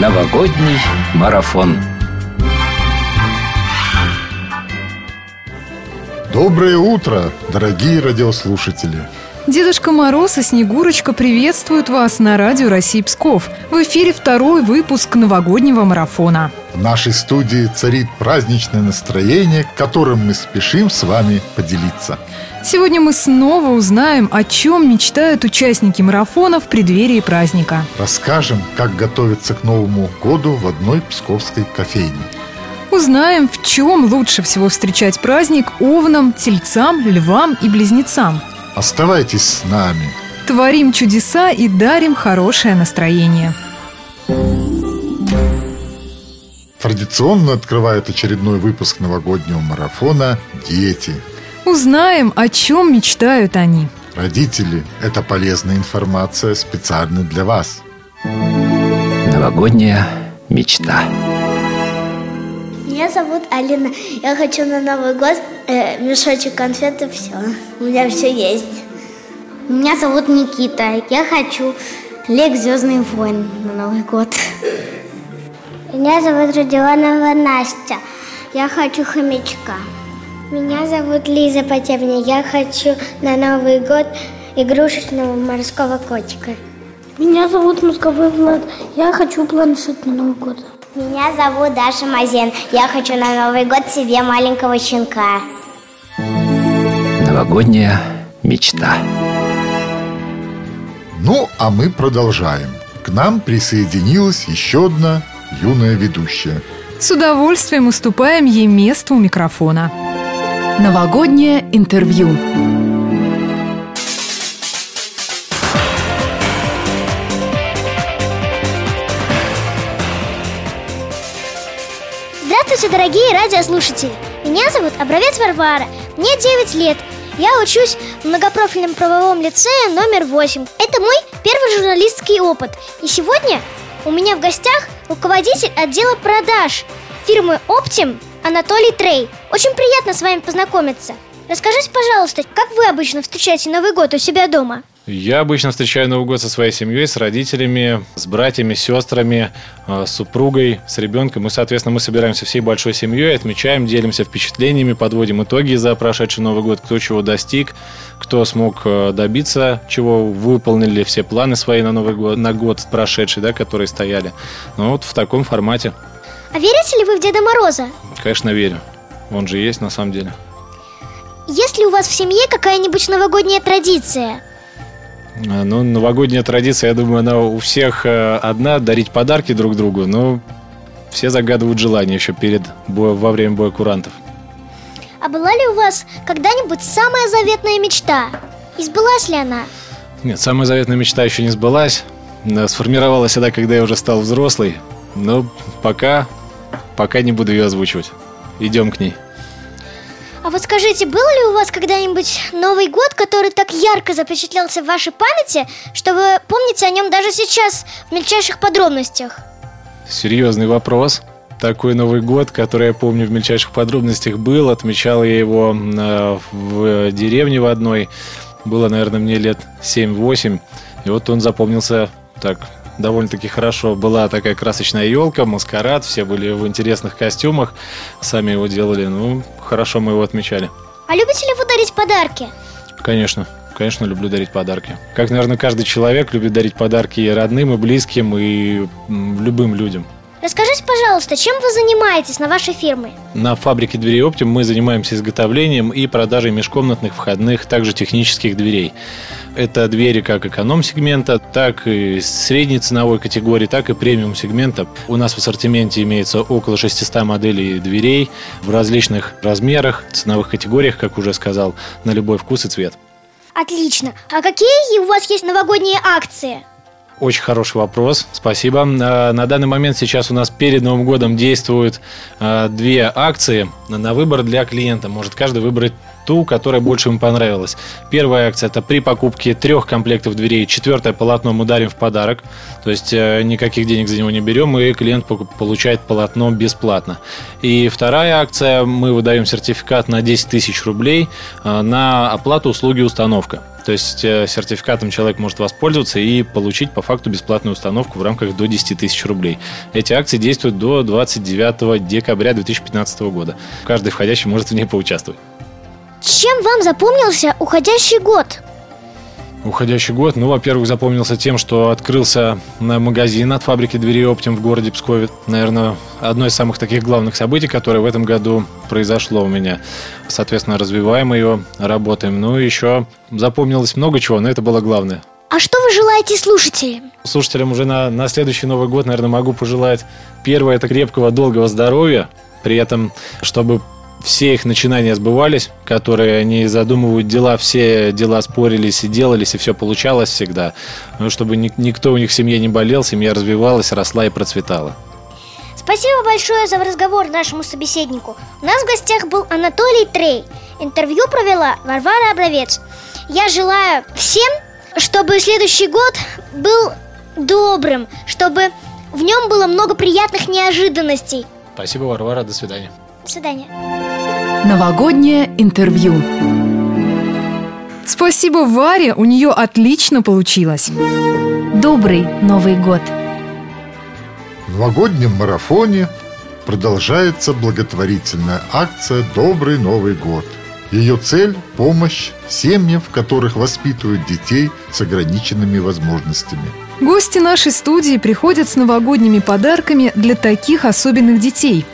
Новогодний марафон. Доброе утро, дорогие радиослушатели! Дедушка Мороз и Снегурочка приветствуют вас на радио России Псков. В эфире второй выпуск новогоднего марафона. В нашей студии царит праздничное настроение, которым мы спешим с вами поделиться. Сегодня мы снова узнаем, о чем мечтают участники марафона в преддверии праздника. Расскажем, как готовиться к Новому году в одной псковской кофейне. Узнаем, в чем лучше всего встречать праздник овнам, тельцам, львам и близнецам. Оставайтесь с нами. Творим чудеса и дарим хорошее настроение. Традиционно открывает очередной выпуск новогоднего марафона «Дети». Узнаем, о чем мечтают они. Родители – это полезная информация специально для вас. Новогодняя мечта. Меня зовут Алина. Я хочу на Новый год э, мешочек конфет и все. У меня все есть. Меня зовут Никита. Я хочу Лек Звездный войн на Новый год. Меня зовут Родионова Настя. Я хочу хомячка. Меня зовут Лиза Потебня. Я хочу на Новый год игрушечного морского котика. Меня зовут Мозговой Влад. Я хочу планшет на Новый год. Меня зовут Даша Мазен. Я хочу на Новый год себе маленького щенка. Новогодняя мечта. Ну, а мы продолжаем. К нам присоединилась еще одна юная ведущая. С удовольствием уступаем ей место у микрофона. Новогоднее интервью. Здравствуйте, дорогие радиослушатели! Меня зовут Обровец Варвара, мне 9 лет. Я учусь в многопрофильном правовом лицее номер 8. Это мой первый журналистский опыт. И сегодня у меня в гостях руководитель отдела продаж фирмы Optim Анатолий Трей. Очень приятно с вами познакомиться. Расскажите, пожалуйста, как вы обычно встречаете Новый год у себя дома? Я обычно встречаю Новый год со своей семьей, с родителями, с братьями, сестрами, э, с супругой, с ребенком. И, соответственно, мы собираемся всей большой семьей, отмечаем, делимся впечатлениями, подводим итоги за прошедший Новый год, кто чего достиг, кто смог э, добиться, чего выполнили все планы свои на Новый год, на год прошедший, да, которые стояли. Ну вот в таком формате. А верите ли вы в Деда Мороза? Конечно, верю. Он же есть на самом деле. Есть ли у вас в семье какая-нибудь новогодняя традиция? А, ну, новогодняя традиция, я думаю, она у всех э, одна – дарить подарки друг другу, но все загадывают желания еще перед во время боя курантов. А была ли у вас когда-нибудь самая заветная мечта? И сбылась ли она? Нет, самая заветная мечта еще не сбылась. Сформировалась тогда, когда я уже стал взрослый. Но пока, пока не буду ее озвучивать. Идем к ней. А вот скажите, был ли у вас когда-нибудь Новый год, который так ярко запечатлелся в вашей памяти, что вы помните о нем даже сейчас в мельчайших подробностях? Серьезный вопрос. Такой Новый год, который я помню в мельчайших подробностях был. Отмечал я его э, в деревне в одной. Было, наверное, мне лет 7-8. И вот он запомнился так довольно-таки хорошо. Была такая красочная елка, маскарад, все были в интересных костюмах, сами его делали, ну, хорошо мы его отмечали. А любите ли вы дарить подарки? Конечно. Конечно, люблю дарить подарки. Как, наверное, каждый человек любит дарить подарки и родным, и близким, и любым людям. Расскажите, пожалуйста, чем вы занимаетесь на вашей фирме? На фабрике дверей Оптим мы занимаемся изготовлением и продажей межкомнатных входных, также технических дверей. Это двери как эконом-сегмента, так и средней ценовой категории, так и премиум-сегмента. У нас в ассортименте имеется около 600 моделей дверей в различных размерах, ценовых категориях, как уже сказал, на любой вкус и цвет. Отлично. А какие у вас есть новогодние акции? Очень хороший вопрос, спасибо. А, на данный момент сейчас у нас перед Новым годом действуют а, две акции на выбор для клиента. Может каждый выбрать ту, которая больше ему понравилась. Первая акция – это при покупке трех комплектов дверей четвертое полотно мы дарим в подарок. То есть э, никаких денег за него не берем, и клиент получает полотно бесплатно. И вторая акция – мы выдаем сертификат на 10 тысяч рублей э, на оплату услуги установка. То есть э, сертификатом человек может воспользоваться и получить по факту бесплатную установку в рамках до 10 тысяч рублей. Эти акции действуют до 29 декабря 2015 года. Каждый входящий может в ней поучаствовать. Чем вам запомнился уходящий год? Уходящий год, ну, во-первых, запомнился тем, что открылся магазин от фабрики дверей Оптим в городе Пскове. Наверное, одно из самых таких главных событий, которое в этом году произошло у меня. Соответственно, развиваем ее, работаем. Ну, еще запомнилось много чего, но это было главное. А что вы желаете слушателям? Слушателям уже на, на следующий Новый год, наверное, могу пожелать. Первое – это крепкого, долгого здоровья. При этом, чтобы все их начинания сбывались, которые они задумывают дела, все дела спорились и делались, и все получалось всегда. Ну, чтобы ни, никто у них в семье не болел, семья развивалась, росла и процветала. Спасибо большое за разговор нашему собеседнику. У нас в гостях был Анатолий Трей. Интервью провела Варвара Обровец. Я желаю всем, чтобы следующий год был добрым, чтобы в нем было много приятных неожиданностей. Спасибо, Варвара. До свидания. До свидания. Новогоднее интервью. Спасибо Варе, у нее отлично получилось. Добрый Новый год. В новогоднем марафоне продолжается благотворительная акция «Добрый Новый год». Ее цель – помощь семьям, в которых воспитывают детей с ограниченными возможностями – Гости нашей студии приходят с новогодними подарками для таких особенных детей.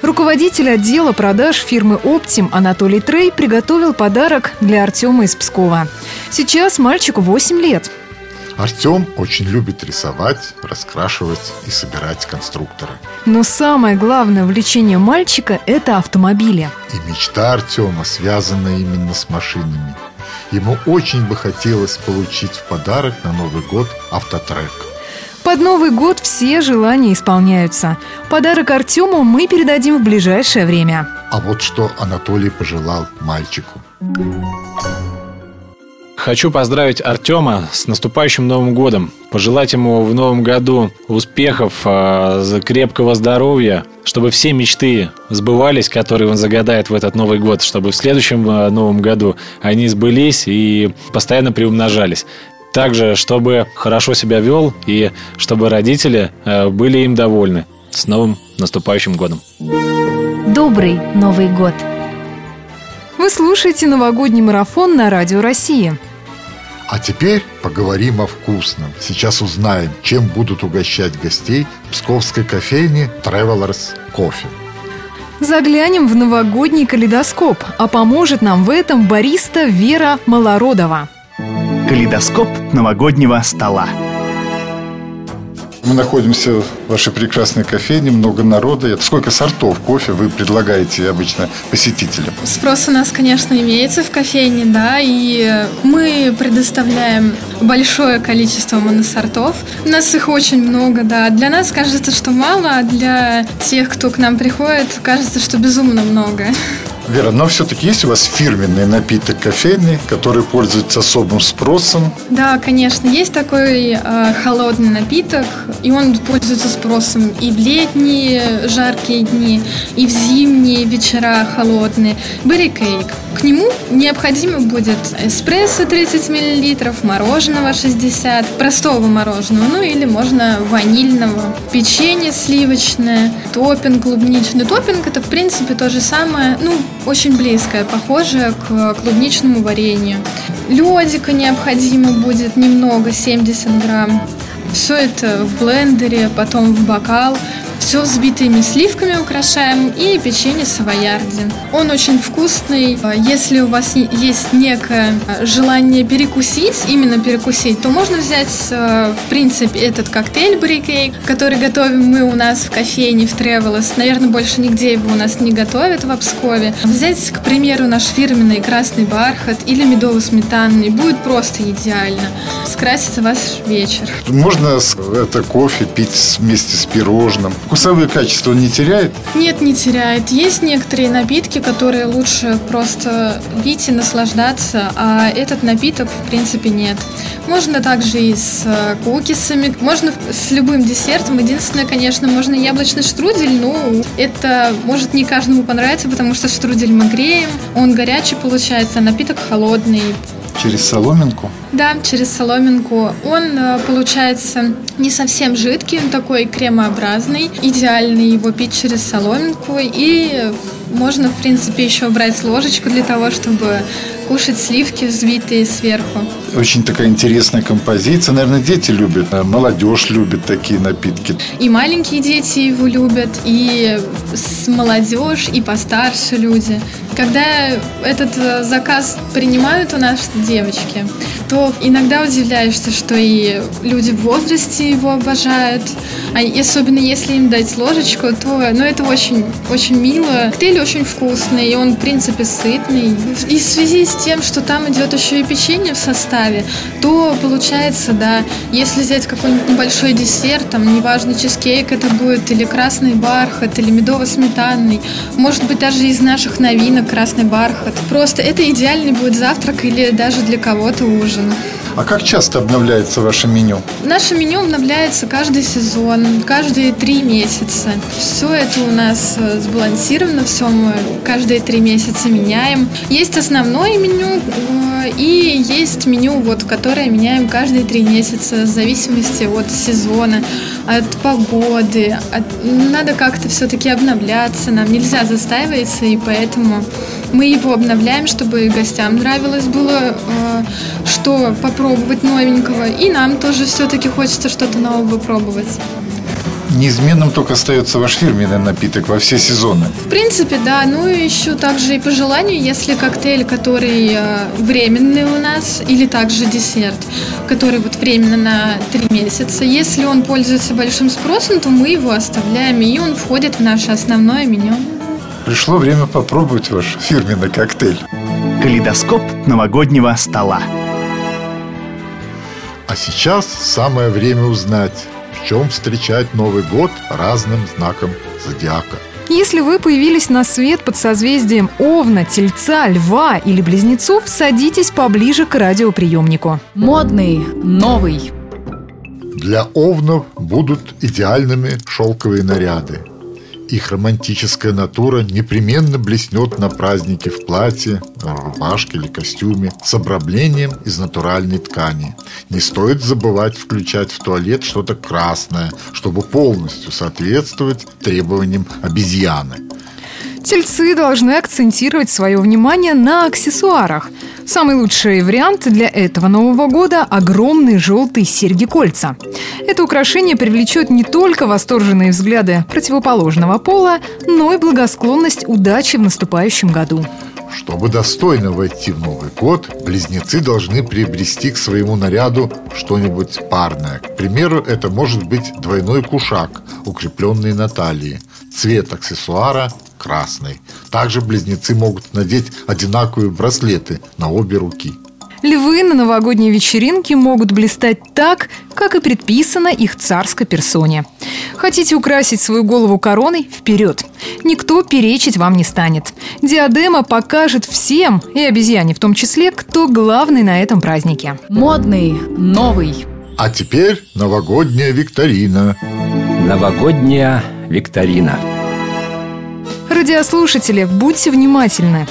Руководитель отдела продаж фирмы «Оптим» Анатолий Трей приготовил подарок для Артема из Пскова. Сейчас мальчику 8 лет. Артем очень любит рисовать, раскрашивать и собирать конструкторы. Но самое главное увлечение мальчика – это автомобили. И мечта Артема связана именно с машинами. Ему очень бы хотелось получить в подарок на Новый год автотрек. Под Новый год все желания исполняются. Подарок Артему мы передадим в ближайшее время. А вот что Анатолий пожелал мальчику. Хочу поздравить Артема с наступающим Новым годом. Пожелать ему в новом году успехов, а, крепкого здоровья, чтобы все мечты сбывались, которые он загадает в этот Новый год, чтобы в следующем а, Новом году они сбылись и постоянно приумножались. Также, чтобы хорошо себя вел и чтобы родители а, были им довольны. С новым наступающим годом. Добрый Новый год! Вы слушаете новогодний марафон на Радио России. А теперь поговорим о вкусном. Сейчас узнаем, чем будут угощать гостей псковской кофейни Travelers Coffee. Заглянем в новогодний калейдоскоп, а поможет нам в этом бариста Вера Малородова. Калейдоскоп новогоднего стола. Мы находимся в вашей прекрасной кофейне, много народа. Сколько сортов кофе вы предлагаете обычно посетителям? Спрос у нас, конечно, имеется в кофейне, да, и мы предоставляем большое количество моносортов. У нас их очень много, да. Для нас кажется, что мало, а для тех, кто к нам приходит, кажется, что безумно много. Вера, но все-таки есть у вас фирменный напиток кофейный, который пользуется особым спросом? Да, конечно, есть такой э, холодный напиток, и он пользуется спросом и в летние жаркие дни, и в зимние вечера холодные. Берри кейк. К нему необходимо будет эспрессо 30 мл, мороженого 60, простого мороженого, ну или можно ванильного, печенье сливочное, топпинг клубничный. Топпинг это в принципе то же самое, ну очень близкое, похожее к клубничному варенью. Ледика необходимо будет немного, 70 грамм. Все это в блендере, потом в бокал. Все взбитыми сливками украшаем и печенье савоярди. Он очень вкусный. Если у вас есть некое желание перекусить, именно перекусить, то можно взять, э, в принципе, этот коктейль Брикейк, который готовим мы у нас в кофейне в Тревелос. Наверное, больше нигде его у нас не готовят в Обскове. Взять, к примеру, наш фирменный красный бархат или медово-сметанный. Будет просто идеально. Скрасится ваш вечер. Можно это кофе пить вместе с пирожным вкусовые качества он не теряет? Нет, не теряет. Есть некоторые напитки, которые лучше просто пить и наслаждаться, а этот напиток, в принципе, нет. Можно также и с э, кукисами, можно с любым десертом. Единственное, конечно, можно яблочный штрудель, но это может не каждому понравиться, потому что штрудель мы греем, он горячий получается, а напиток холодный. Через соломинку? Да, через соломинку. Он э, получается не совсем жидкий, он такой кремообразный. Идеальный его пить через соломинку. И можно, в принципе, еще брать ложечку для того, чтобы кушать сливки взбитые сверху. Очень такая интересная композиция. Наверное, дети любят, а молодежь любит такие напитки. И маленькие дети его любят, и молодежь, и постарше люди. Когда этот э, заказ принимают у нас девочки, то иногда удивляешься, что и люди в возрасте его обожают. А особенно если им дать ложечку, то ну, это очень, очень мило. Коктейль очень вкусный, и он, в принципе, сытный. И в связи с тем, что там идет еще и печенье в составе, то получается, да, если взять какой-нибудь небольшой десерт, там, неважно, чизкейк это будет, или красный бархат, или медово-сметанный, может быть, даже из наших новинок красный бархат. Просто это идеальный будет завтрак или даже для кого-то ужин. А как часто обновляется ваше меню? Наше меню обновляется каждый сезон, каждые три месяца. Все это у нас э, сбалансировано, все мы каждые три месяца меняем. Есть основное меню э, и есть меню, вот, которое меняем каждые три месяца в зависимости от сезона, от погоды. От... Надо как-то все-таки обновляться, нам нельзя застаиваться, и поэтому мы его обновляем, чтобы гостям нравилось было, э, что попробовать новенького. И нам тоже все-таки хочется что-то нового пробовать. Неизменным только остается ваш фирменный напиток во все сезоны. В принципе, да. Ну и еще также и по желанию, если коктейль, который э, временный у нас, или также десерт, который вот временно на три месяца, если он пользуется большим спросом, то мы его оставляем, и он входит в наше основное меню. Пришло время попробовать ваш фирменный коктейль. Калейдоскоп новогоднего стола. А сейчас самое время узнать, в чем встречать Новый год разным знаком зодиака. Если вы появились на свет под созвездием Овна, Тельца, Льва или Близнецов, садитесь поближе к радиоприемнику. Модный, новый. Для овнов будут идеальными шелковые наряды – их романтическая натура непременно блеснет на празднике в платье, рубашке или костюме с обрамлением из натуральной ткани. Не стоит забывать включать в туалет что-то красное, чтобы полностью соответствовать требованиям обезьяны. Тельцы должны акцентировать свое внимание на аксессуарах. Самый лучший вариант для этого Нового года – огромные желтые серьги-кольца. Это украшение привлечет не только восторженные взгляды противоположного пола, но и благосклонность удачи в наступающем году. Чтобы достойно войти в Новый год, близнецы должны приобрести к своему наряду что-нибудь парное. К примеру, это может быть двойной кушак, укрепленный на талии. Цвет аксессуара красный. Также близнецы могут надеть одинаковые браслеты на обе руки. Львы на новогодней вечеринке могут блистать так, как и предписано их царской персоне. Хотите украсить свою голову короной? Вперед! Никто перечить вам не станет. Диадема покажет всем, и обезьяне в том числе, кто главный на этом празднике. Модный, новый. А теперь новогодняя викторина. Новогодняя викторина. Радиослушатели, будьте внимательны.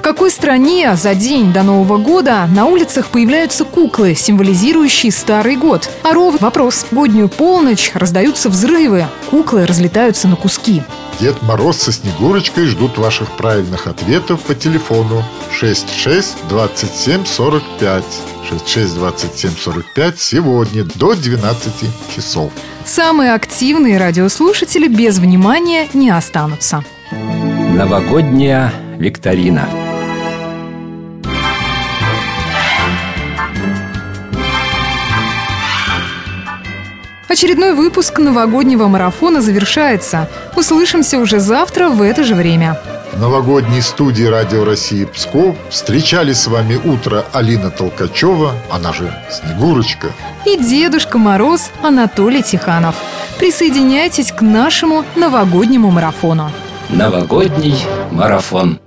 В какой стране за день до Нового года на улицах появляются куклы, символизирующие Старый год? А ров вопрос. Годнюю полночь раздаются взрывы, куклы разлетаются на куски. Дед Мороз со Снегурочкой ждут ваших правильных ответов по телефону 66 27 45. 66 27 45 сегодня до 12 часов. Самые активные радиослушатели без внимания не останутся. Новогодняя викторина. Очередной выпуск новогоднего марафона завершается. Услышимся уже завтра в это же время. В новогодней студии Радио России Псков встречали с вами утро Алина Толкачева, она же Снегурочка. И Дедушка Мороз Анатолий Тиханов. Присоединяйтесь к нашему новогоднему марафону. Новогодний марафон.